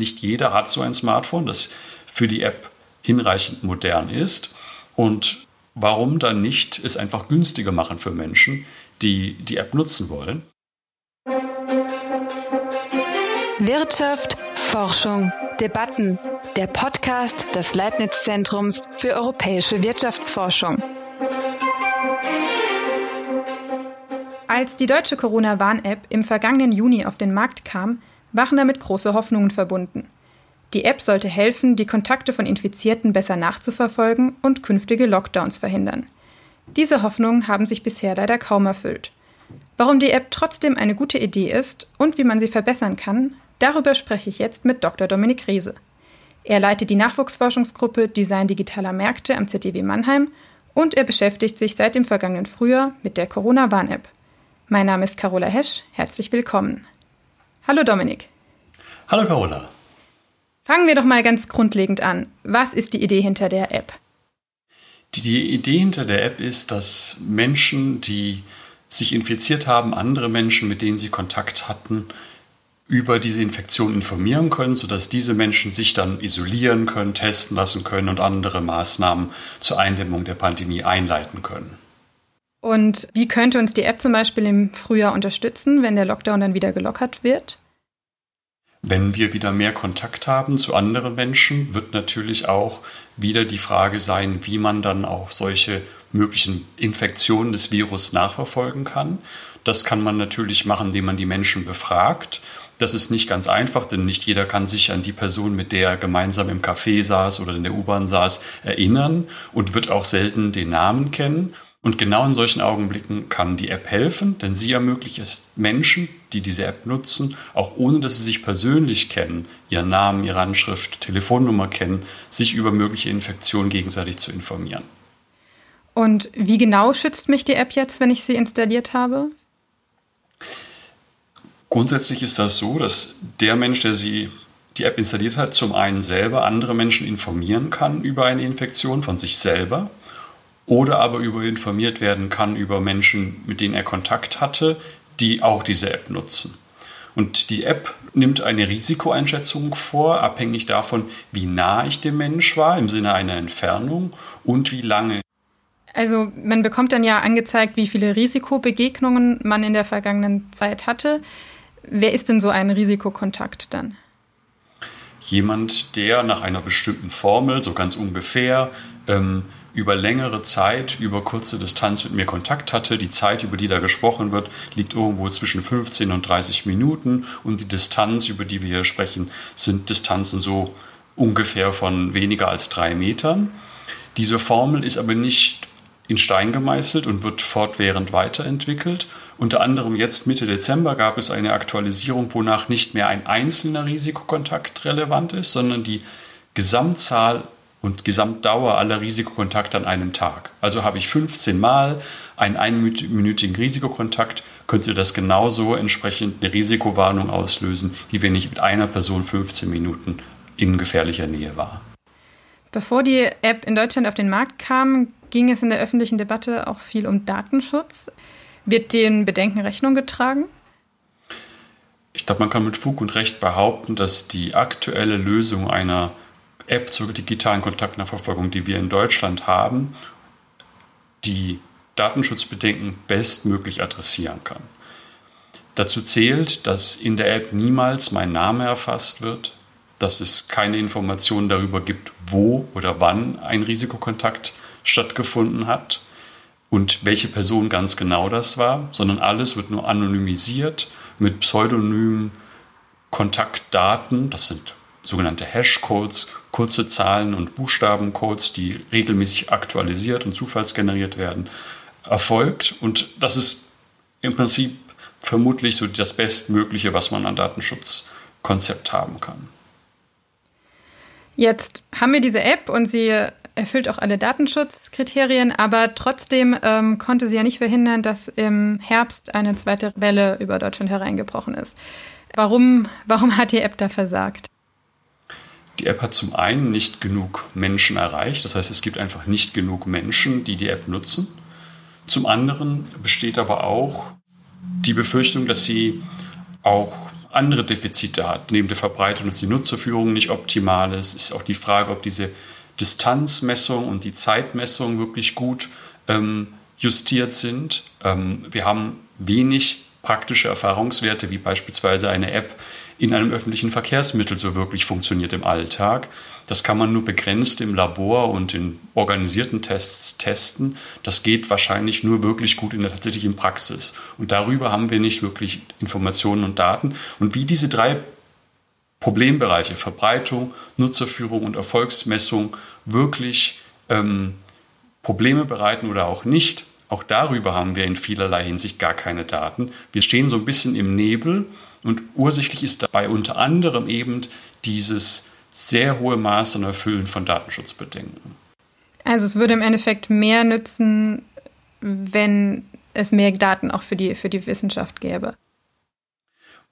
nicht jeder hat so ein Smartphone, das für die App hinreichend modern ist. Und warum dann nicht es einfach günstiger machen für Menschen, die die App nutzen wollen? Wirtschaft, Forschung, Debatten. Der Podcast des Leibniz-Zentrums für europäische Wirtschaftsforschung. Als die deutsche Corona-Warn-App im vergangenen Juni auf den Markt kam, waren damit große Hoffnungen verbunden. Die App sollte helfen, die Kontakte von Infizierten besser nachzuverfolgen und künftige Lockdowns verhindern. Diese Hoffnungen haben sich bisher leider kaum erfüllt. Warum die App trotzdem eine gute Idee ist und wie man sie verbessern kann, darüber spreche ich jetzt mit Dr. Dominik Riese. Er leitet die Nachwuchsforschungsgruppe Design digitaler Märkte am ZDW Mannheim und er beschäftigt sich seit dem vergangenen Frühjahr mit der Corona-Warn-App. Mein Name ist Carola Hesch, herzlich willkommen. Hallo Dominik. Hallo Carola. Fangen wir doch mal ganz grundlegend an. Was ist die Idee hinter der App? Die Idee hinter der App ist, dass Menschen, die sich infiziert haben, andere Menschen, mit denen sie Kontakt hatten, über diese Infektion informieren können, sodass diese Menschen sich dann isolieren können, testen lassen können und andere Maßnahmen zur Eindämmung der Pandemie einleiten können. Und wie könnte uns die App zum Beispiel im Frühjahr unterstützen, wenn der Lockdown dann wieder gelockert wird? Wenn wir wieder mehr Kontakt haben zu anderen Menschen, wird natürlich auch wieder die Frage sein, wie man dann auch solche möglichen Infektionen des Virus nachverfolgen kann. Das kann man natürlich machen, indem man die Menschen befragt. Das ist nicht ganz einfach, denn nicht jeder kann sich an die Person, mit der er gemeinsam im Café saß oder in der U-Bahn saß, erinnern und wird auch selten den Namen kennen. Und genau in solchen Augenblicken kann die App helfen, denn sie ermöglicht es Menschen, die diese App nutzen, auch ohne dass sie sich persönlich kennen, ihren Namen, ihre Anschrift, Telefonnummer kennen, sich über mögliche Infektionen gegenseitig zu informieren. Und wie genau schützt mich die App jetzt, wenn ich sie installiert habe? Grundsätzlich ist das so, dass der Mensch, der sie die App installiert hat, zum einen selber andere Menschen informieren kann über eine Infektion von sich selber oder aber über informiert werden kann über Menschen, mit denen er Kontakt hatte, die auch diese App nutzen. Und die App nimmt eine Risikoeinschätzung vor, abhängig davon, wie nah ich dem Mensch war im Sinne einer Entfernung und wie lange. Also man bekommt dann ja angezeigt, wie viele Risikobegegnungen man in der vergangenen Zeit hatte. Wer ist denn so ein Risikokontakt dann? Jemand, der nach einer bestimmten Formel, so ganz ungefähr, ähm, über längere Zeit, über kurze Distanz mit mir Kontakt hatte. Die Zeit, über die da gesprochen wird, liegt irgendwo zwischen 15 und 30 Minuten und die Distanz, über die wir hier sprechen, sind Distanzen so ungefähr von weniger als drei Metern. Diese Formel ist aber nicht in Stein gemeißelt und wird fortwährend weiterentwickelt. Unter anderem jetzt Mitte Dezember gab es eine Aktualisierung, wonach nicht mehr ein einzelner Risikokontakt relevant ist, sondern die Gesamtzahl und Gesamtdauer aller Risikokontakte an einem Tag. Also habe ich 15 Mal einen einminütigen Risikokontakt, könnte das genauso entsprechend eine Risikowarnung auslösen, wie wenn ich mit einer Person 15 Minuten in gefährlicher Nähe war. Bevor die App in Deutschland auf den Markt kam, ging es in der öffentlichen Debatte auch viel um Datenschutz. Wird den Bedenken Rechnung getragen? Ich glaube, man kann mit Fug und Recht behaupten, dass die aktuelle Lösung einer App zur digitalen Kontaktnachverfolgung, die wir in Deutschland haben, die Datenschutzbedenken bestmöglich adressieren kann. Dazu zählt, dass in der App niemals mein Name erfasst wird, dass es keine Informationen darüber gibt, wo oder wann ein Risikokontakt stattgefunden hat und welche Person ganz genau das war, sondern alles wird nur anonymisiert mit pseudonymen Kontaktdaten, das sind sogenannte Hashcodes, kurze Zahlen und Buchstabencodes, die regelmäßig aktualisiert und zufallsgeneriert werden, erfolgt. Und das ist im Prinzip vermutlich so das Bestmögliche, was man an Datenschutzkonzept haben kann. Jetzt haben wir diese App und sie erfüllt auch alle Datenschutzkriterien, aber trotzdem ähm, konnte sie ja nicht verhindern, dass im Herbst eine zweite Welle über Deutschland hereingebrochen ist. Warum, warum hat die App da versagt? Die App hat zum einen nicht genug Menschen erreicht, das heißt es gibt einfach nicht genug Menschen, die die App nutzen. Zum anderen besteht aber auch die Befürchtung, dass sie auch andere Defizite hat. Neben der Verbreitung ist die Nutzerführung nicht optimal. Es ist auch die Frage, ob diese Distanzmessung und die Zeitmessung wirklich gut ähm, justiert sind. Ähm, wir haben wenig praktische Erfahrungswerte, wie beispielsweise eine App in einem öffentlichen Verkehrsmittel so wirklich funktioniert im Alltag. Das kann man nur begrenzt im Labor und in organisierten Tests testen. Das geht wahrscheinlich nur wirklich gut in der tatsächlichen Praxis. Und darüber haben wir nicht wirklich Informationen und Daten. Und wie diese drei Problembereiche Verbreitung, Nutzerführung und Erfolgsmessung wirklich ähm, Probleme bereiten oder auch nicht, auch darüber haben wir in vielerlei Hinsicht gar keine Daten. Wir stehen so ein bisschen im Nebel und ursächlich ist dabei unter anderem eben dieses sehr hohe Maß an Erfüllen von Datenschutzbedenken. Also es würde im Endeffekt mehr nützen, wenn es mehr Daten auch für die, für die Wissenschaft gäbe.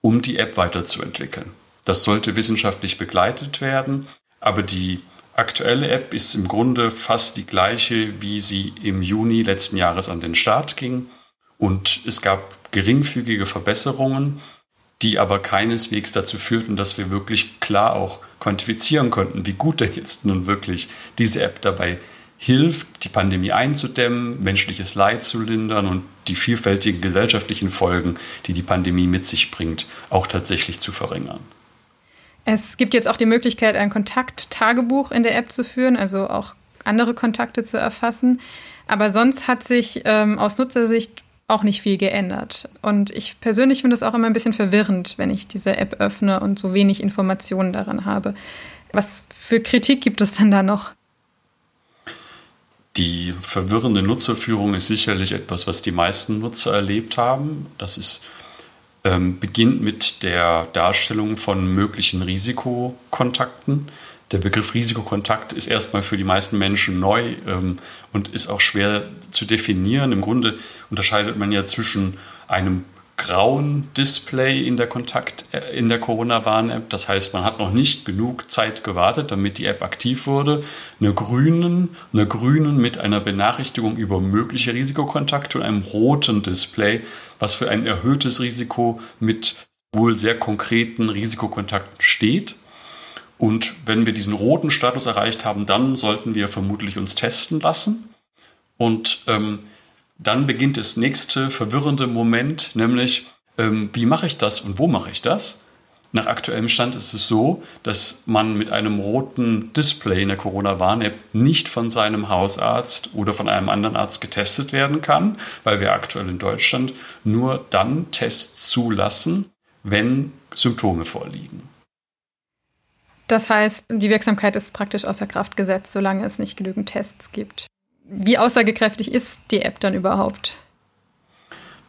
Um die App weiterzuentwickeln. Das sollte wissenschaftlich begleitet werden, aber die aktuelle App ist im Grunde fast die gleiche, wie sie im Juni letzten Jahres an den Start ging. Und es gab geringfügige Verbesserungen die aber keineswegs dazu führten, dass wir wirklich klar auch quantifizieren konnten, wie gut denn jetzt nun wirklich diese App dabei hilft, die Pandemie einzudämmen, menschliches Leid zu lindern und die vielfältigen gesellschaftlichen Folgen, die die Pandemie mit sich bringt, auch tatsächlich zu verringern. Es gibt jetzt auch die Möglichkeit, ein Kontakttagebuch in der App zu führen, also auch andere Kontakte zu erfassen. Aber sonst hat sich ähm, aus Nutzersicht auch nicht viel geändert. Und ich persönlich finde es auch immer ein bisschen verwirrend, wenn ich diese App öffne und so wenig Informationen daran habe. Was für Kritik gibt es denn da noch? Die verwirrende Nutzerführung ist sicherlich etwas, was die meisten Nutzer erlebt haben. Das ist, ähm, beginnt mit der Darstellung von möglichen Risikokontakten. Der Begriff Risikokontakt ist erstmal für die meisten Menschen neu ähm, und ist auch schwer zu definieren. Im Grunde unterscheidet man ja zwischen einem grauen Display in der Kontakt äh, in der Corona-Warn-App. Das heißt, man hat noch nicht genug Zeit gewartet, damit die App aktiv wurde. Eine grünen, eine grünen mit einer Benachrichtigung über mögliche Risikokontakte und einem roten Display, was für ein erhöhtes Risiko mit wohl sehr konkreten Risikokontakten steht. Und wenn wir diesen roten Status erreicht haben, dann sollten wir vermutlich uns testen lassen. Und ähm, dann beginnt das nächste verwirrende Moment, nämlich ähm, wie mache ich das und wo mache ich das? Nach aktuellem Stand ist es so, dass man mit einem roten Display in der Corona-Warn-App nicht von seinem Hausarzt oder von einem anderen Arzt getestet werden kann, weil wir aktuell in Deutschland nur dann Tests zulassen, wenn Symptome vorliegen. Das heißt, die Wirksamkeit ist praktisch außer Kraft gesetzt, solange es nicht genügend Tests gibt. Wie aussagekräftig ist die App dann überhaupt?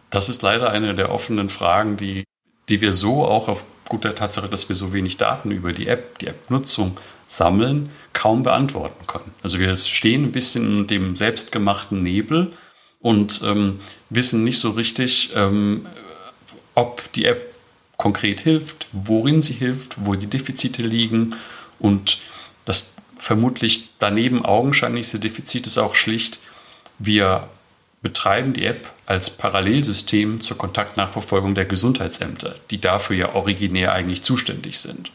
Das ist leider eine der offenen Fragen, die, die wir so auch aufgrund der Tatsache, dass wir so wenig Daten über die App, die App-Nutzung sammeln, kaum beantworten können. Also wir stehen ein bisschen in dem selbstgemachten Nebel und ähm, wissen nicht so richtig, ähm, ob die App konkret hilft, worin sie hilft, wo die Defizite liegen und das vermutlich daneben augenscheinlichste Defizit ist auch schlicht, wir betreiben die App als Parallelsystem zur Kontaktnachverfolgung der Gesundheitsämter, die dafür ja originär eigentlich zuständig sind.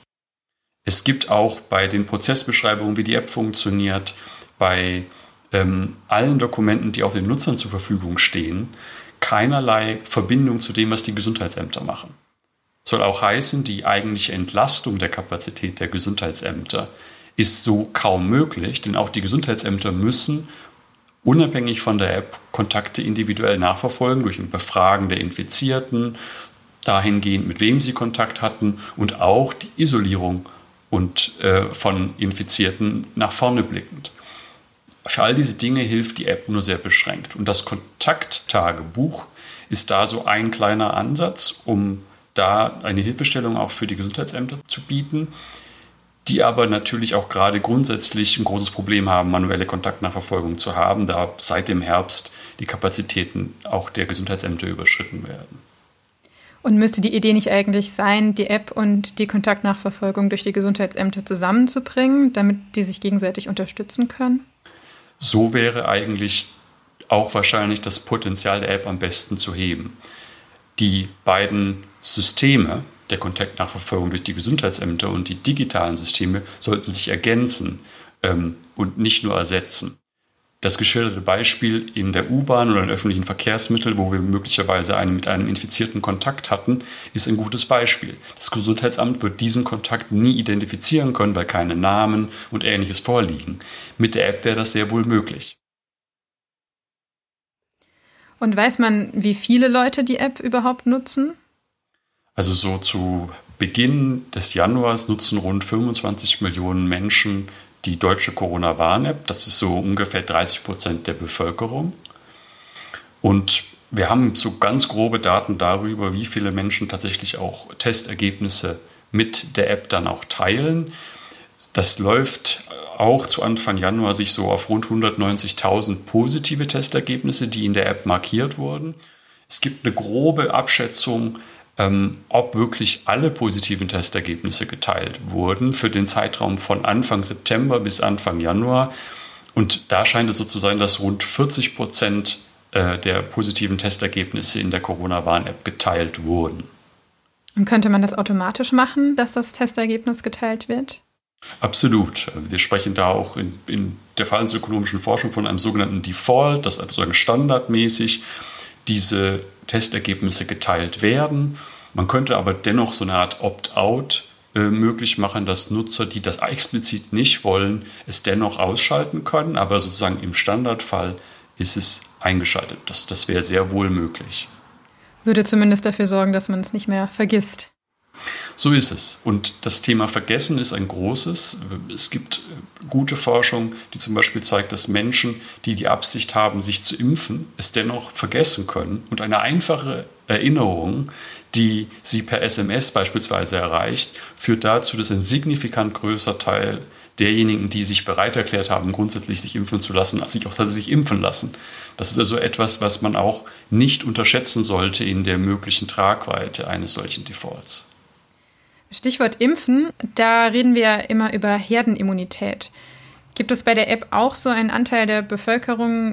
Es gibt auch bei den Prozessbeschreibungen, wie die App funktioniert, bei ähm, allen Dokumenten, die auch den Nutzern zur Verfügung stehen, keinerlei Verbindung zu dem, was die Gesundheitsämter machen soll auch heißen, die eigentliche Entlastung der Kapazität der Gesundheitsämter ist so kaum möglich, denn auch die Gesundheitsämter müssen unabhängig von der App Kontakte individuell nachverfolgen durch ein Befragen der Infizierten, dahingehend, mit wem sie Kontakt hatten und auch die Isolierung und, äh, von Infizierten nach vorne blickend. Für all diese Dinge hilft die App nur sehr beschränkt. Und das Kontakttagebuch ist da so ein kleiner Ansatz, um da eine Hilfestellung auch für die Gesundheitsämter zu bieten, die aber natürlich auch gerade grundsätzlich ein großes Problem haben, manuelle Kontaktnachverfolgung zu haben, da seit dem Herbst die Kapazitäten auch der Gesundheitsämter überschritten werden. Und müsste die Idee nicht eigentlich sein, die App und die Kontaktnachverfolgung durch die Gesundheitsämter zusammenzubringen, damit die sich gegenseitig unterstützen können? So wäre eigentlich auch wahrscheinlich das Potenzial der App am besten zu heben. Die beiden Systeme, der Kontaktnachverfolgung durch die Gesundheitsämter und die digitalen Systeme sollten sich ergänzen ähm, und nicht nur ersetzen. Das geschilderte Beispiel in der U-Bahn oder in öffentlichen Verkehrsmitteln, wo wir möglicherweise einen mit einem Infizierten Kontakt hatten, ist ein gutes Beispiel. Das Gesundheitsamt wird diesen Kontakt nie identifizieren können, weil keine Namen und ähnliches vorliegen. Mit der App wäre das sehr wohl möglich. Und weiß man, wie viele Leute die App überhaupt nutzen? Also so zu Beginn des Januars nutzen rund 25 Millionen Menschen die deutsche Corona-Warn-App. Das ist so ungefähr 30 Prozent der Bevölkerung. Und wir haben so ganz grobe Daten darüber, wie viele Menschen tatsächlich auch Testergebnisse mit der App dann auch teilen. Das läuft auch zu Anfang Januar sich so auf rund 190.000 positive Testergebnisse, die in der App markiert wurden. Es gibt eine grobe Abschätzung, ähm, ob wirklich alle positiven Testergebnisse geteilt wurden für den Zeitraum von Anfang September bis Anfang Januar. Und da scheint es so zu sein, dass rund 40 Prozent äh, der positiven Testergebnisse in der Corona-Warn-App geteilt wurden. Und könnte man das automatisch machen, dass das Testergebnis geteilt wird? Absolut. Wir sprechen da auch in, in der verhaltensökonomischen Forschung von einem sogenannten Default, dass sozusagen standardmäßig diese Testergebnisse geteilt werden. Man könnte aber dennoch so eine Art Opt-out äh, möglich machen, dass Nutzer, die das explizit nicht wollen, es dennoch ausschalten können. Aber sozusagen im Standardfall ist es eingeschaltet. Das, das wäre sehr wohl möglich. Würde zumindest dafür sorgen, dass man es nicht mehr vergisst. So ist es. Und das Thema Vergessen ist ein großes. Es gibt gute Forschung, die zum Beispiel zeigt, dass Menschen, die die Absicht haben, sich zu impfen, es dennoch vergessen können. Und eine einfache Erinnerung, die sie per SMS beispielsweise erreicht, führt dazu, dass ein signifikant größer Teil derjenigen, die sich bereit erklärt haben, grundsätzlich sich impfen zu lassen, sich auch tatsächlich impfen lassen. Das ist also etwas, was man auch nicht unterschätzen sollte in der möglichen Tragweite eines solchen Defaults. Stichwort Impfen, da reden wir immer über Herdenimmunität. Gibt es bei der App auch so einen Anteil der Bevölkerung,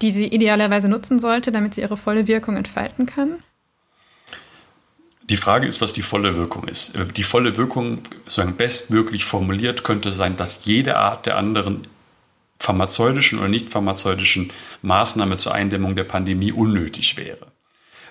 die sie idealerweise nutzen sollte, damit sie ihre volle Wirkung entfalten kann? Die Frage ist, was die volle Wirkung ist. Die volle Wirkung, sozusagen bestmöglich formuliert, könnte sein, dass jede Art der anderen pharmazeutischen oder nicht pharmazeutischen Maßnahme zur Eindämmung der Pandemie unnötig wäre.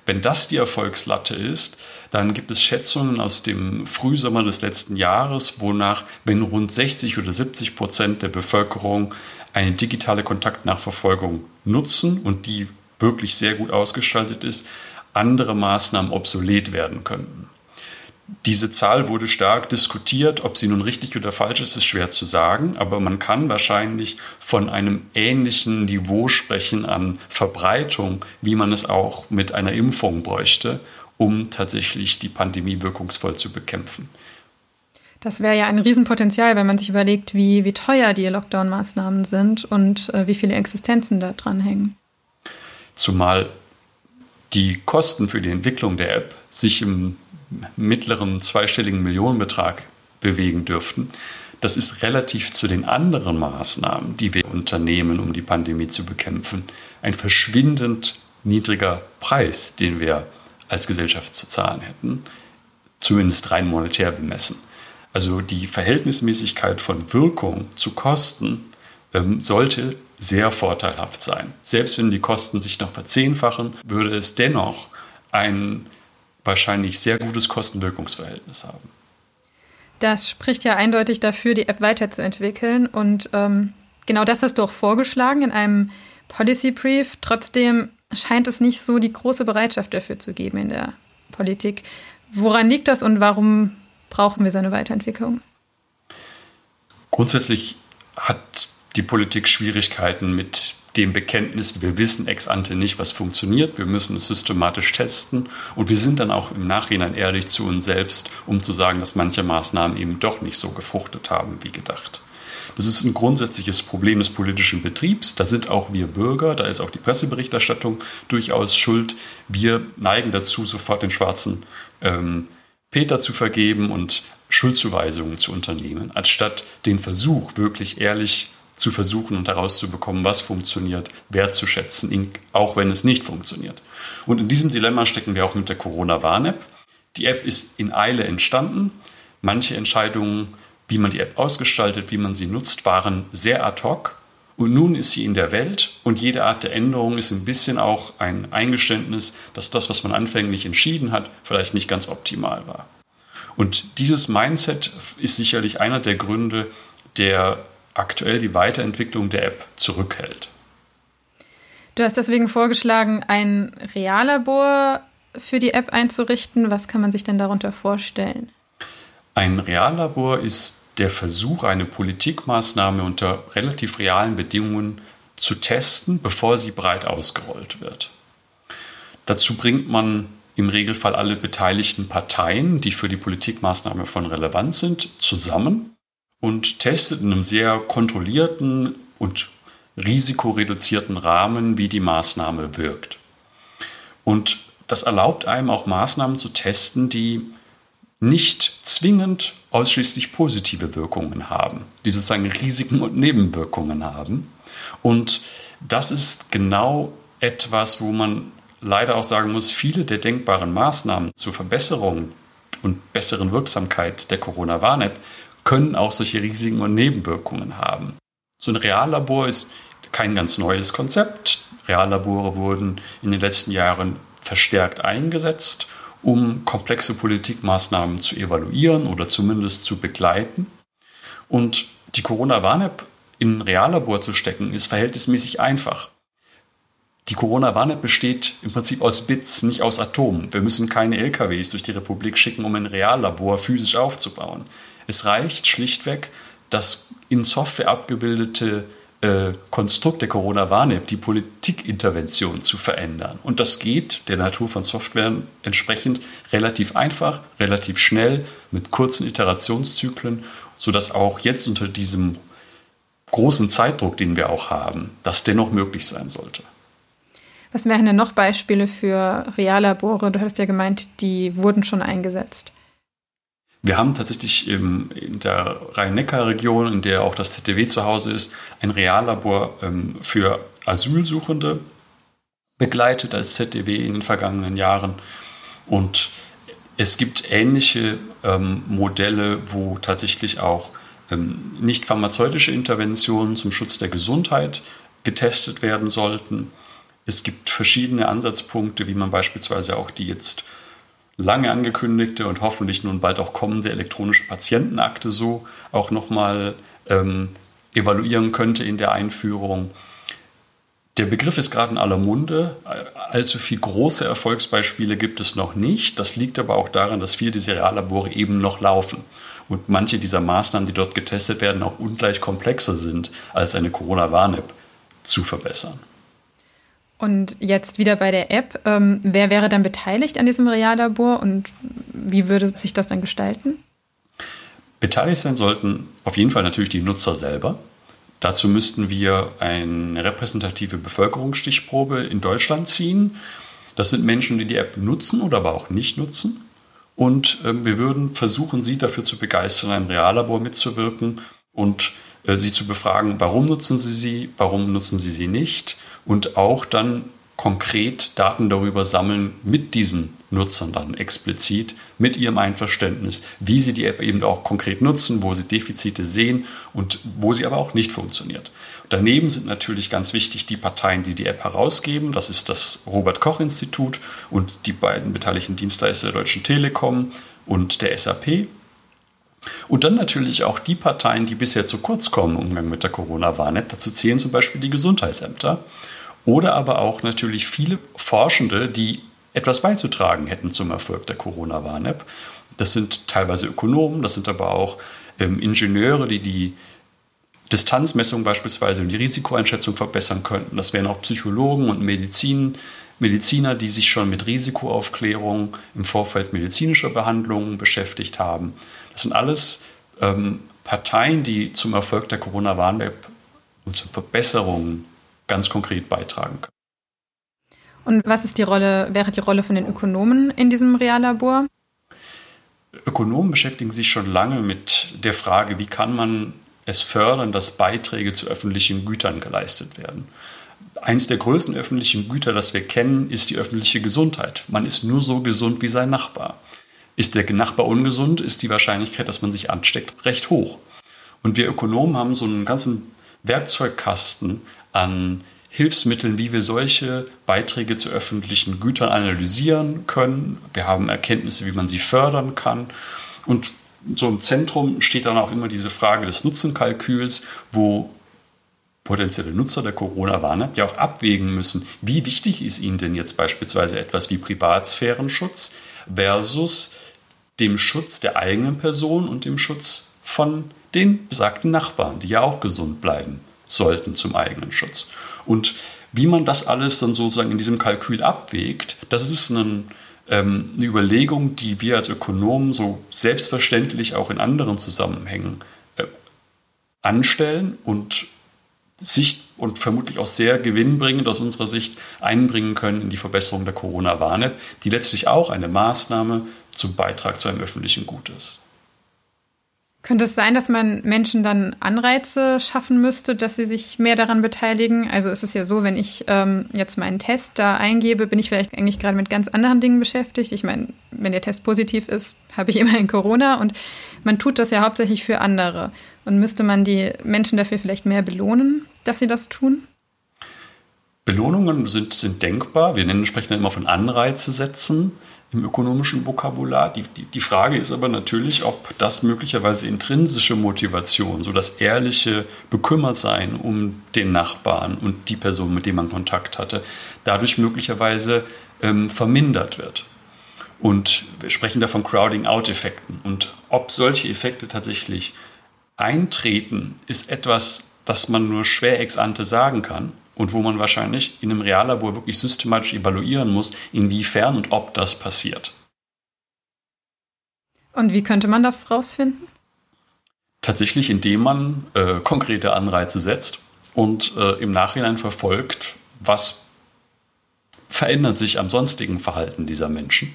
Wenn das die Erfolgslatte ist, dann gibt es Schätzungen aus dem Frühsommer des letzten Jahres, wonach, wenn rund 60 oder 70 Prozent der Bevölkerung eine digitale Kontaktnachverfolgung nutzen und die wirklich sehr gut ausgestaltet ist, andere Maßnahmen obsolet werden könnten. Diese Zahl wurde stark diskutiert. Ob sie nun richtig oder falsch ist, ist schwer zu sagen. Aber man kann wahrscheinlich von einem ähnlichen Niveau sprechen an Verbreitung, wie man es auch mit einer Impfung bräuchte, um tatsächlich die Pandemie wirkungsvoll zu bekämpfen. Das wäre ja ein Riesenpotenzial, wenn man sich überlegt, wie, wie teuer die Lockdown-Maßnahmen sind und äh, wie viele Existenzen da dran hängen. Zumal die Kosten für die Entwicklung der App sich im mittleren zweistelligen Millionenbetrag bewegen dürften. Das ist relativ zu den anderen Maßnahmen, die wir unternehmen, um die Pandemie zu bekämpfen, ein verschwindend niedriger Preis, den wir als Gesellschaft zu zahlen hätten, zumindest rein monetär bemessen. Also die Verhältnismäßigkeit von Wirkung zu Kosten ähm, sollte sehr vorteilhaft sein. Selbst wenn die Kosten sich noch verzehnfachen, würde es dennoch ein wahrscheinlich sehr gutes Kosten-Wirkungsverhältnis haben. Das spricht ja eindeutig dafür, die App weiterzuentwickeln. Und ähm, genau das hast du auch vorgeschlagen in einem Policy Brief. Trotzdem scheint es nicht so die große Bereitschaft dafür zu geben in der Politik. Woran liegt das und warum brauchen wir so eine Weiterentwicklung? Grundsätzlich hat die Politik Schwierigkeiten mit dem Bekenntnis, wir wissen ex ante nicht, was funktioniert, wir müssen es systematisch testen und wir sind dann auch im Nachhinein ehrlich zu uns selbst, um zu sagen, dass manche Maßnahmen eben doch nicht so gefruchtet haben wie gedacht. Das ist ein grundsätzliches Problem des politischen Betriebs. Da sind auch wir Bürger, da ist auch die Presseberichterstattung durchaus schuld. Wir neigen dazu, sofort den schwarzen ähm, Peter zu vergeben und Schuldzuweisungen zu unternehmen, anstatt den Versuch, wirklich ehrlich zu versuchen und herauszubekommen, was funktioniert, wertzuschätzen, auch wenn es nicht funktioniert. Und in diesem Dilemma stecken wir auch mit der Corona-Warn-App. Die App ist in Eile entstanden. Manche Entscheidungen, wie man die App ausgestaltet, wie man sie nutzt, waren sehr ad hoc. Und nun ist sie in der Welt und jede Art der Änderung ist ein bisschen auch ein Eingeständnis, dass das, was man anfänglich entschieden hat, vielleicht nicht ganz optimal war. Und dieses Mindset ist sicherlich einer der Gründe, der aktuell die Weiterentwicklung der App zurückhält. Du hast deswegen vorgeschlagen, ein Reallabor für die App einzurichten. Was kann man sich denn darunter vorstellen? Ein Reallabor ist der Versuch, eine Politikmaßnahme unter relativ realen Bedingungen zu testen, bevor sie breit ausgerollt wird. Dazu bringt man im Regelfall alle beteiligten Parteien, die für die Politikmaßnahme von Relevanz sind, zusammen und testet in einem sehr kontrollierten und risikoreduzierten Rahmen, wie die Maßnahme wirkt. Und das erlaubt einem auch Maßnahmen zu testen, die nicht zwingend ausschließlich positive Wirkungen haben, die sozusagen Risiken und Nebenwirkungen haben. Und das ist genau etwas, wo man leider auch sagen muss, viele der denkbaren Maßnahmen zur Verbesserung und besseren Wirksamkeit der Corona-Warn-App können auch solche Risiken und Nebenwirkungen haben. So ein Reallabor ist kein ganz neues Konzept. Reallabore wurden in den letzten Jahren verstärkt eingesetzt, um komplexe Politikmaßnahmen zu evaluieren oder zumindest zu begleiten. Und die Corona-Warn-App in ein Reallabor zu stecken, ist verhältnismäßig einfach. Die Corona-Warn-App besteht im Prinzip aus Bits, nicht aus Atomen. Wir müssen keine LKWs durch die Republik schicken, um ein Reallabor physisch aufzubauen. Es reicht schlichtweg, das in Software abgebildete äh, Konstrukt der Corona-Warn-App, die Politikintervention zu verändern. Und das geht der Natur von Software entsprechend relativ einfach, relativ schnell, mit kurzen Iterationszyklen, sodass auch jetzt unter diesem großen Zeitdruck, den wir auch haben, das dennoch möglich sein sollte. Was wären denn noch Beispiele für Reallabore? Du hattest ja gemeint, die wurden schon eingesetzt. Wir haben tatsächlich im, in der Rhein-Neckar-Region, in der auch das ZDW zu Hause ist, ein Reallabor ähm, für Asylsuchende begleitet als ZDW in den vergangenen Jahren. Und es gibt ähnliche ähm, Modelle, wo tatsächlich auch ähm, nicht pharmazeutische Interventionen zum Schutz der Gesundheit getestet werden sollten. Es gibt verschiedene Ansatzpunkte, wie man beispielsweise auch die jetzt lange angekündigte und hoffentlich nun bald auch kommende elektronische Patientenakte so auch nochmal ähm, evaluieren könnte in der Einführung. Der Begriff ist gerade in aller Munde. Allzu viele große Erfolgsbeispiele gibt es noch nicht. Das liegt aber auch daran, dass viele dieser Reallabore eben noch laufen und manche dieser Maßnahmen, die dort getestet werden, auch ungleich komplexer sind, als eine Corona-Warn-App zu verbessern. Und jetzt wieder bei der App. Ähm, wer wäre dann beteiligt an diesem Reallabor und wie würde sich das dann gestalten? Beteiligt sein sollten auf jeden Fall natürlich die Nutzer selber. Dazu müssten wir eine repräsentative Bevölkerungsstichprobe in Deutschland ziehen. Das sind Menschen, die die App nutzen oder aber auch nicht nutzen. Und äh, wir würden versuchen, sie dafür zu begeistern, einem Reallabor mitzuwirken und sie zu befragen, warum nutzen sie sie, warum nutzen sie sie nicht und auch dann konkret Daten darüber sammeln mit diesen Nutzern dann explizit, mit ihrem Einverständnis, wie sie die App eben auch konkret nutzen, wo sie Defizite sehen und wo sie aber auch nicht funktioniert. Daneben sind natürlich ganz wichtig die Parteien, die die App herausgeben. Das ist das Robert Koch Institut und die beiden beteiligten Dienstleister der Deutschen Telekom und der SAP. Und dann natürlich auch die Parteien, die bisher zu kurz kommen im Umgang mit der Corona-Warn-App. Dazu zählen zum Beispiel die Gesundheitsämter. Oder aber auch natürlich viele Forschende, die etwas beizutragen hätten zum Erfolg der Corona-Warn-App. Das sind teilweise Ökonomen, das sind aber auch ähm, Ingenieure, die die Distanzmessung beispielsweise und die Risikoeinschätzung verbessern könnten. Das wären auch Psychologen und Medizin, Mediziner, die sich schon mit Risikoaufklärung im Vorfeld medizinischer Behandlungen beschäftigt haben. Das sind alles ähm, Parteien, die zum Erfolg der Corona-Warn-App und zur Verbesserung ganz konkret beitragen können. Und was ist die Rolle, wäre die Rolle von den Ökonomen in diesem Reallabor? Ökonomen beschäftigen sich schon lange mit der Frage, wie kann man es fördern, dass Beiträge zu öffentlichen Gütern geleistet werden. Eins der größten öffentlichen Güter, das wir kennen, ist die öffentliche Gesundheit. Man ist nur so gesund wie sein Nachbar. Ist der Nachbar ungesund, ist die Wahrscheinlichkeit, dass man sich ansteckt, recht hoch. Und wir Ökonomen haben so einen ganzen Werkzeugkasten an Hilfsmitteln, wie wir solche Beiträge zu öffentlichen Gütern analysieren können. Wir haben Erkenntnisse, wie man sie fördern kann. Und so im Zentrum steht dann auch immer diese Frage des Nutzenkalküls, wo potenzielle Nutzer der Corona-Warn-App ja auch abwägen müssen, wie wichtig ist ihnen denn jetzt beispielsweise etwas wie Privatsphärenschutz versus dem Schutz der eigenen Person und dem Schutz von den besagten Nachbarn, die ja auch gesund bleiben sollten zum eigenen Schutz. Und wie man das alles dann sozusagen in diesem Kalkül abwägt, das ist ein, ähm, eine Überlegung, die wir als Ökonomen so selbstverständlich auch in anderen Zusammenhängen äh, anstellen und Sicht und vermutlich auch sehr gewinnbringend aus unserer Sicht einbringen können in die Verbesserung der Corona-Warn-App, die letztlich auch eine Maßnahme zum Beitrag zu einem öffentlichen Gut ist. Könnte es sein, dass man Menschen dann Anreize schaffen müsste, dass sie sich mehr daran beteiligen? Also ist es ja so, wenn ich ähm, jetzt meinen Test da eingebe, bin ich vielleicht eigentlich gerade mit ganz anderen Dingen beschäftigt. Ich meine, wenn der Test positiv ist, habe ich immerhin Corona und man tut das ja hauptsächlich für andere. Und müsste man die Menschen dafür vielleicht mehr belohnen, dass sie das tun? Belohnungen sind, sind denkbar. Wir nennen sprechen dann immer von Anreize setzen im ökonomischen Vokabular. Die, die, die Frage ist aber natürlich, ob das möglicherweise intrinsische Motivation, so das ehrliche Bekümmertsein um den Nachbarn und die Person, mit der man Kontakt hatte, dadurch möglicherweise ähm, vermindert wird. Und wir sprechen da von Crowding-out-Effekten. Und ob solche Effekte tatsächlich eintreten, ist etwas, das man nur schwer ex ante sagen kann und wo man wahrscheinlich in einem Reallabor wirklich systematisch evaluieren muss, inwiefern und ob das passiert. Und wie könnte man das rausfinden? Tatsächlich, indem man äh, konkrete Anreize setzt und äh, im Nachhinein verfolgt, was verändert sich am sonstigen Verhalten dieser Menschen.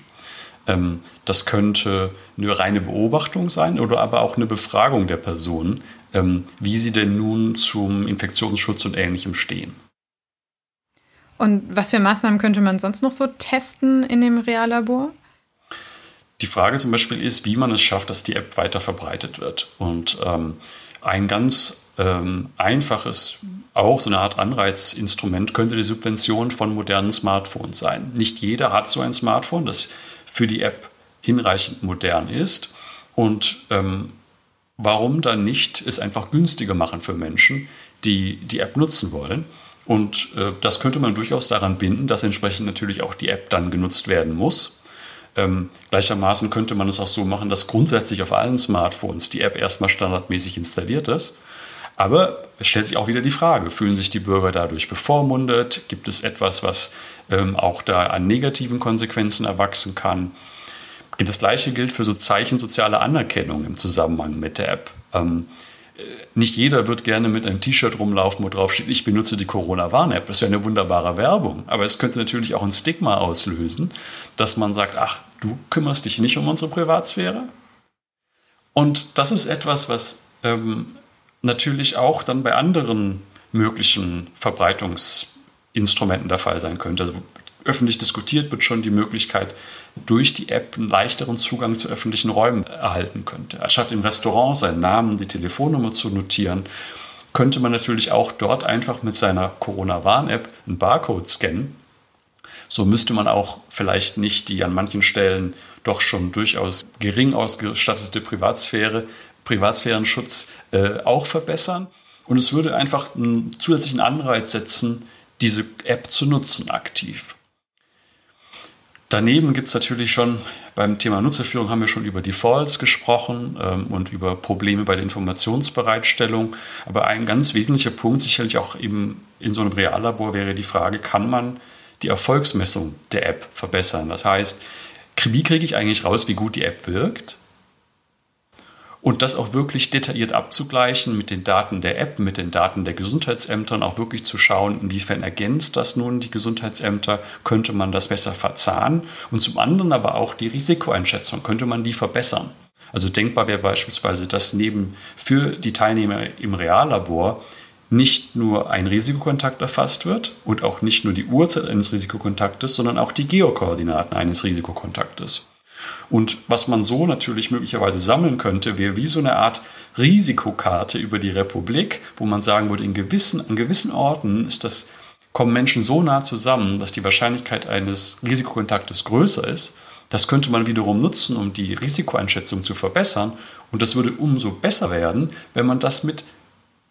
Ähm, das könnte eine reine Beobachtung sein oder aber auch eine Befragung der Person, ähm, wie sie denn nun zum Infektionsschutz und Ähnlichem stehen. Und was für Maßnahmen könnte man sonst noch so testen in dem Reallabor? Die Frage zum Beispiel ist, wie man es schafft, dass die App weiter verbreitet wird. Und ähm, ein ganz ähm, einfaches, auch so eine Art Anreizinstrument könnte die Subvention von modernen Smartphones sein. Nicht jeder hat so ein Smartphone, das für die App hinreichend modern ist. Und ähm, warum dann nicht es einfach günstiger machen für Menschen, die die App nutzen wollen? Und äh, das könnte man durchaus daran binden, dass entsprechend natürlich auch die App dann genutzt werden muss. Ähm, gleichermaßen könnte man es auch so machen, dass grundsätzlich auf allen Smartphones die App erstmal standardmäßig installiert ist. Aber es stellt sich auch wieder die Frage, fühlen sich die Bürger dadurch bevormundet? Gibt es etwas, was ähm, auch da an negativen Konsequenzen erwachsen kann? Das gleiche gilt für so Zeichen sozialer Anerkennung im Zusammenhang mit der App. Ähm, nicht jeder wird gerne mit einem T-Shirt rumlaufen, wo drauf steht, ich benutze die Corona-Warn-App. Das wäre eine wunderbare Werbung. Aber es könnte natürlich auch ein Stigma auslösen, dass man sagt, ach, du kümmerst dich nicht um unsere Privatsphäre. Und das ist etwas, was ähm, natürlich auch dann bei anderen möglichen Verbreitungsinstrumenten der Fall sein könnte. Also öffentlich diskutiert wird schon die Möglichkeit, durch die App einen leichteren Zugang zu öffentlichen Räumen erhalten könnte. Anstatt im Restaurant seinen Namen, die Telefonnummer zu notieren, könnte man natürlich auch dort einfach mit seiner Corona-Warn-App einen Barcode scannen. So müsste man auch vielleicht nicht die an manchen Stellen doch schon durchaus gering ausgestattete Privatsphäre, Privatsphärenschutz äh, auch verbessern. Und es würde einfach einen zusätzlichen Anreiz setzen, diese App zu nutzen aktiv. Daneben gibt es natürlich schon beim Thema Nutzerführung haben wir schon über Defaults gesprochen ähm, und über Probleme bei der Informationsbereitstellung. Aber ein ganz wesentlicher Punkt, sicherlich auch eben in so einem Reallabor, wäre die Frage, kann man die Erfolgsmessung der App verbessern? Das heißt, wie kriege ich eigentlich raus, wie gut die App wirkt? Und das auch wirklich detailliert abzugleichen mit den Daten der App, mit den Daten der Gesundheitsämtern, auch wirklich zu schauen, inwiefern ergänzt das nun die Gesundheitsämter, könnte man das besser verzahnen und zum anderen aber auch die Risikoeinschätzung, könnte man die verbessern. Also denkbar wäre beispielsweise, dass neben für die Teilnehmer im Reallabor nicht nur ein Risikokontakt erfasst wird und auch nicht nur die Uhrzeit eines Risikokontaktes, sondern auch die Geokoordinaten eines Risikokontaktes. Und was man so natürlich möglicherweise sammeln könnte, wäre wie so eine Art Risikokarte über die Republik, wo man sagen würde, in gewissen, an gewissen Orten ist das, kommen Menschen so nah zusammen, dass die Wahrscheinlichkeit eines Risikokontaktes größer ist. Das könnte man wiederum nutzen, um die Risikoeinschätzung zu verbessern. Und das würde umso besser werden, wenn man das mit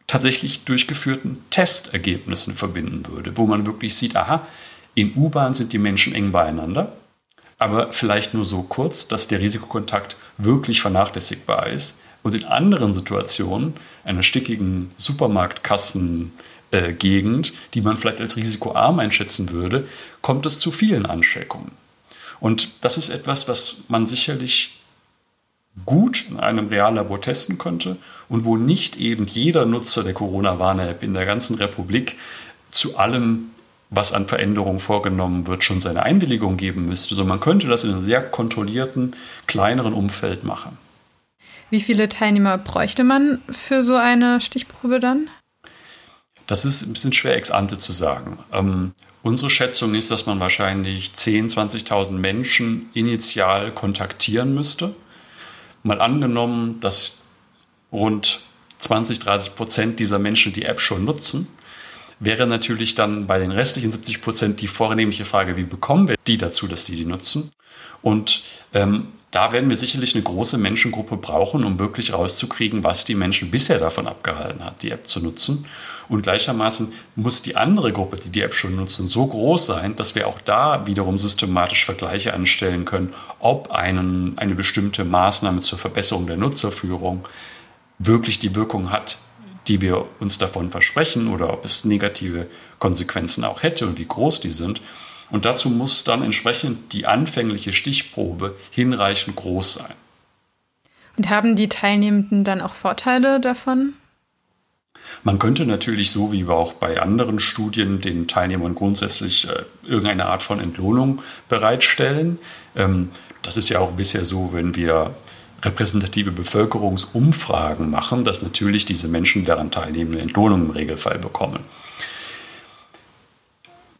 tatsächlich durchgeführten Testergebnissen verbinden würde, wo man wirklich sieht, aha, in U-Bahn sind die Menschen eng beieinander aber vielleicht nur so kurz, dass der Risikokontakt wirklich vernachlässigbar ist. Und in anderen Situationen, einer stickigen Supermarktkassengegend, die man vielleicht als risikoarm einschätzen würde, kommt es zu vielen Ansteckungen. Und das ist etwas, was man sicherlich gut in einem Reallabor testen könnte und wo nicht eben jeder Nutzer der Corona-Warn-App in der ganzen Republik zu allem was an Veränderungen vorgenommen wird, schon seine Einwilligung geben müsste, sondern man könnte das in einem sehr kontrollierten, kleineren Umfeld machen. Wie viele Teilnehmer bräuchte man für so eine Stichprobe dann? Das ist ein bisschen schwer ex ante zu sagen. Ähm, unsere Schätzung ist, dass man wahrscheinlich 10.000, 20.000 Menschen initial kontaktieren müsste. Mal angenommen, dass rund 20, 30 Prozent dieser Menschen die App schon nutzen, wäre natürlich dann bei den restlichen 70 Prozent die vornehmliche Frage, wie bekommen wir die dazu, dass die die nutzen? Und ähm, da werden wir sicherlich eine große Menschengruppe brauchen, um wirklich rauszukriegen, was die Menschen bisher davon abgehalten hat, die App zu nutzen. Und gleichermaßen muss die andere Gruppe, die die App schon nutzen, so groß sein, dass wir auch da wiederum systematisch Vergleiche anstellen können, ob einen, eine bestimmte Maßnahme zur Verbesserung der Nutzerführung wirklich die Wirkung hat, die wir uns davon versprechen oder ob es negative Konsequenzen auch hätte und wie groß die sind. Und dazu muss dann entsprechend die anfängliche Stichprobe hinreichend groß sein. Und haben die Teilnehmenden dann auch Vorteile davon? Man könnte natürlich so wie auch bei anderen Studien den Teilnehmern grundsätzlich äh, irgendeine Art von Entlohnung bereitstellen. Ähm, das ist ja auch bisher so, wenn wir repräsentative Bevölkerungsumfragen machen, dass natürlich diese Menschen, die daran teilnehmen, eine Entlohnung im Regelfall bekommen.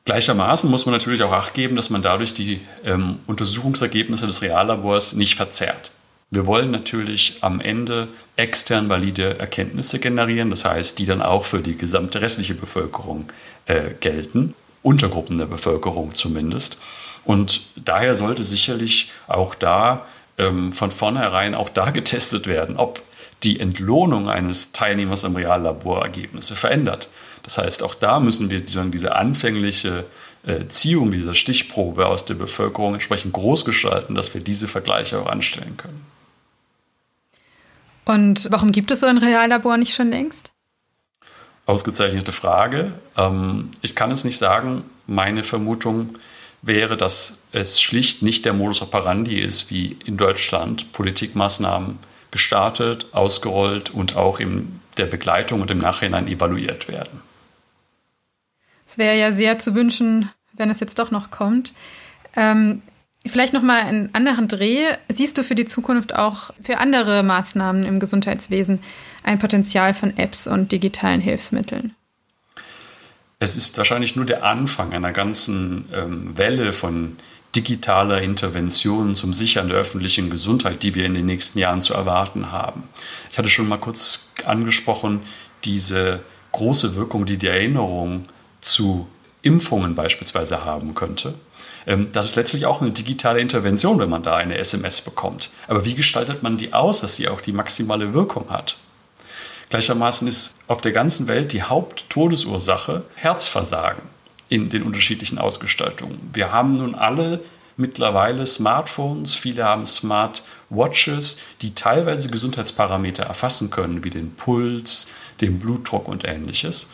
Gleichermaßen muss man natürlich auch Acht geben, dass man dadurch die ähm, Untersuchungsergebnisse des Reallabors nicht verzerrt. Wir wollen natürlich am Ende extern valide Erkenntnisse generieren, das heißt, die dann auch für die gesamte restliche Bevölkerung äh, gelten, Untergruppen der Bevölkerung zumindest. Und daher sollte sicherlich auch da ähm, von vornherein auch da getestet werden, ob die Entlohnung eines Teilnehmers am Reallabor Ergebnisse verändert. Das heißt, auch da müssen wir diese anfängliche äh, Ziehung dieser Stichprobe aus der Bevölkerung entsprechend groß gestalten, dass wir diese Vergleiche auch anstellen können. Und warum gibt es so ein Reallabor nicht schon längst? Ausgezeichnete Frage. Ähm, ich kann es nicht sagen. Meine Vermutung ist, wäre, dass es schlicht nicht der Modus operandi ist, wie in Deutschland Politikmaßnahmen gestartet, ausgerollt und auch in der Begleitung und im Nachhinein evaluiert werden. Es wäre ja sehr zu wünschen, wenn es jetzt doch noch kommt. Ähm, vielleicht noch mal einen anderen Dreh. Siehst du für die Zukunft auch für andere Maßnahmen im Gesundheitswesen ein Potenzial von Apps und digitalen Hilfsmitteln? Es ist wahrscheinlich nur der Anfang einer ganzen ähm, Welle von digitaler Intervention zum Sichern der öffentlichen Gesundheit, die wir in den nächsten Jahren zu erwarten haben. Ich hatte schon mal kurz angesprochen, diese große Wirkung, die die Erinnerung zu Impfungen beispielsweise haben könnte. Ähm, das ist letztlich auch eine digitale Intervention, wenn man da eine SMS bekommt. Aber wie gestaltet man die aus, dass sie auch die maximale Wirkung hat? Gleichermaßen ist auf der ganzen Welt die Haupttodesursache Herzversagen in den unterschiedlichen Ausgestaltungen. Wir haben nun alle mittlerweile Smartphones, viele haben Smartwatches, die teilweise Gesundheitsparameter erfassen können, wie den Puls, den Blutdruck und ähnliches.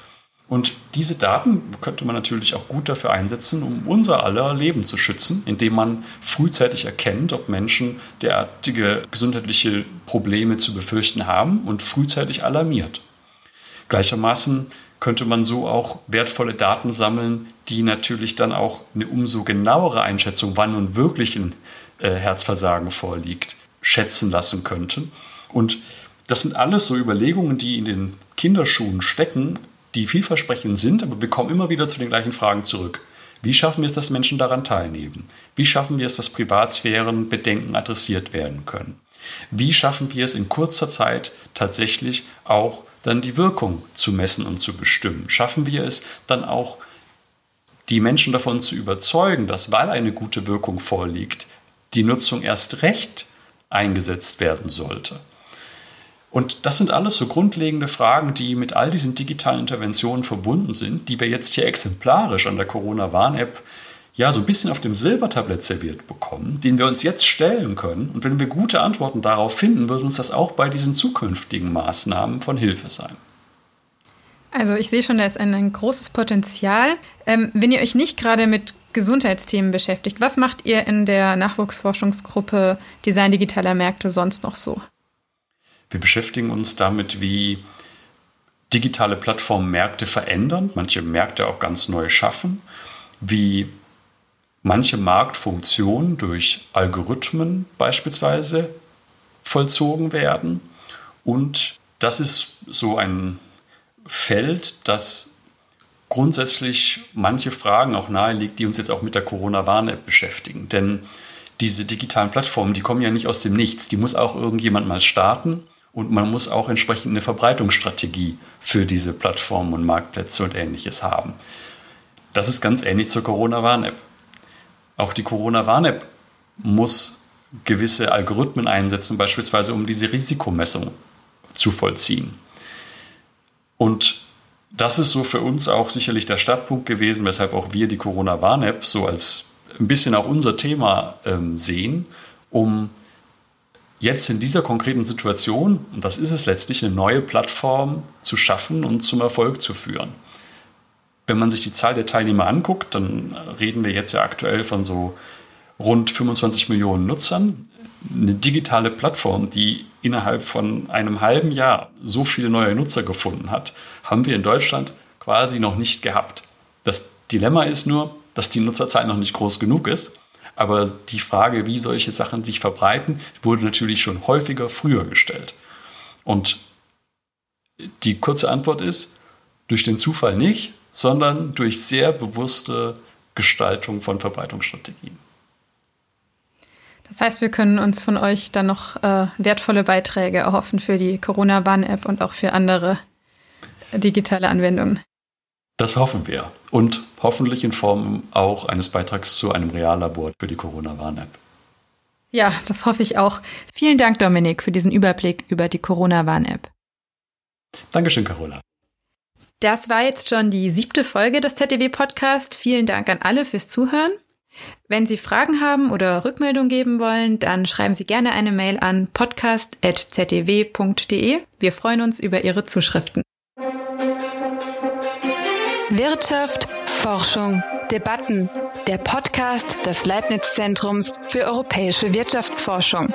Und diese Daten könnte man natürlich auch gut dafür einsetzen, um unser aller Leben zu schützen, indem man frühzeitig erkennt, ob Menschen derartige gesundheitliche Probleme zu befürchten haben und frühzeitig alarmiert. Gleichermaßen könnte man so auch wertvolle Daten sammeln, die natürlich dann auch eine umso genauere Einschätzung, wann nun wirklich ein äh, Herzversagen vorliegt, schätzen lassen könnten. Und das sind alles so Überlegungen, die in den Kinderschuhen stecken, die vielversprechend sind, aber wir kommen immer wieder zu den gleichen Fragen zurück. Wie schaffen wir es, dass Menschen daran teilnehmen? Wie schaffen wir es, dass Privatsphärenbedenken adressiert werden können? Wie schaffen wir es in kurzer Zeit tatsächlich auch dann die Wirkung zu messen und zu bestimmen? Schaffen wir es dann auch, die Menschen davon zu überzeugen, dass weil eine gute Wirkung vorliegt, die Nutzung erst recht eingesetzt werden sollte? Und das sind alles so grundlegende Fragen, die mit all diesen digitalen Interventionen verbunden sind, die wir jetzt hier exemplarisch an der Corona-Warn-App ja so ein bisschen auf dem Silbertablett serviert bekommen, den wir uns jetzt stellen können. Und wenn wir gute Antworten darauf finden, wird uns das auch bei diesen zukünftigen Maßnahmen von Hilfe sein. Also ich sehe schon, da ist ein, ein großes Potenzial. Ähm, wenn ihr euch nicht gerade mit Gesundheitsthemen beschäftigt, was macht ihr in der Nachwuchsforschungsgruppe Design digitaler Märkte sonst noch so? Wir beschäftigen uns damit, wie digitale Plattformen Märkte verändern, manche Märkte auch ganz neu schaffen, wie manche Marktfunktionen durch Algorithmen beispielsweise vollzogen werden. Und das ist so ein Feld, das grundsätzlich manche Fragen auch nahelegt, die uns jetzt auch mit der Corona-Warn-App beschäftigen. Denn diese digitalen Plattformen, die kommen ja nicht aus dem Nichts. Die muss auch irgendjemand mal starten und man muss auch entsprechend eine Verbreitungsstrategie für diese Plattformen und Marktplätze und ähnliches haben. Das ist ganz ähnlich zur Corona-Warn-App. Auch die Corona-Warn-App muss gewisse Algorithmen einsetzen, beispielsweise um diese Risikomessung zu vollziehen. Und das ist so für uns auch sicherlich der Startpunkt gewesen, weshalb auch wir die Corona-Warn-App so als ein bisschen auch unser Thema ähm, sehen, um jetzt in dieser konkreten Situation, und das ist es letztlich, eine neue Plattform zu schaffen und zum Erfolg zu führen. Wenn man sich die Zahl der Teilnehmer anguckt, dann reden wir jetzt ja aktuell von so rund 25 Millionen Nutzern. Eine digitale Plattform, die innerhalb von einem halben Jahr so viele neue Nutzer gefunden hat, haben wir in Deutschland quasi noch nicht gehabt. Das Dilemma ist nur, dass die Nutzerzahl noch nicht groß genug ist. Aber die Frage, wie solche Sachen sich verbreiten, wurde natürlich schon häufiger früher gestellt. Und die kurze Antwort ist, durch den Zufall nicht, sondern durch sehr bewusste Gestaltung von Verbreitungsstrategien. Das heißt, wir können uns von euch dann noch äh, wertvolle Beiträge erhoffen für die Corona-Warn-App und auch für andere digitale Anwendungen. Das hoffen wir. Und hoffentlich in Form auch eines Beitrags zu einem Reallabor für die Corona-Warn-App. Ja, das hoffe ich auch. Vielen Dank, Dominik, für diesen Überblick über die Corona-Warn-App. Dankeschön, Carola. Das war jetzt schon die siebte Folge des ZDW-Podcast. Vielen Dank an alle fürs Zuhören. Wenn Sie Fragen haben oder Rückmeldung geben wollen, dann schreiben Sie gerne eine Mail an podcast.zdw.de. Wir freuen uns über Ihre Zuschriften. Wirtschaft, Forschung, Debatten. Der Podcast des Leibniz Zentrums für europäische Wirtschaftsforschung.